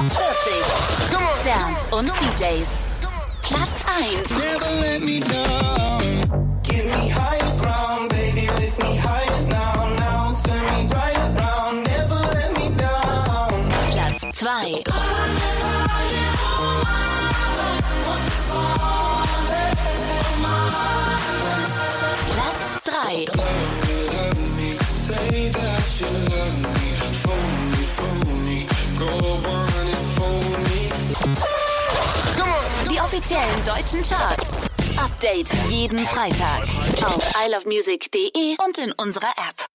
Top 40 Dance und DJs. Platz 1. Never let me down. Give me higher ground, baby, lift me higher now, now. Turn me right around, never let me down. Platz 2. Platz 3. Say that you love me, phone me, phone me. Go on offiziellen deutschen Charts. Update jeden Freitag auf isleofmusic.de und in unserer App.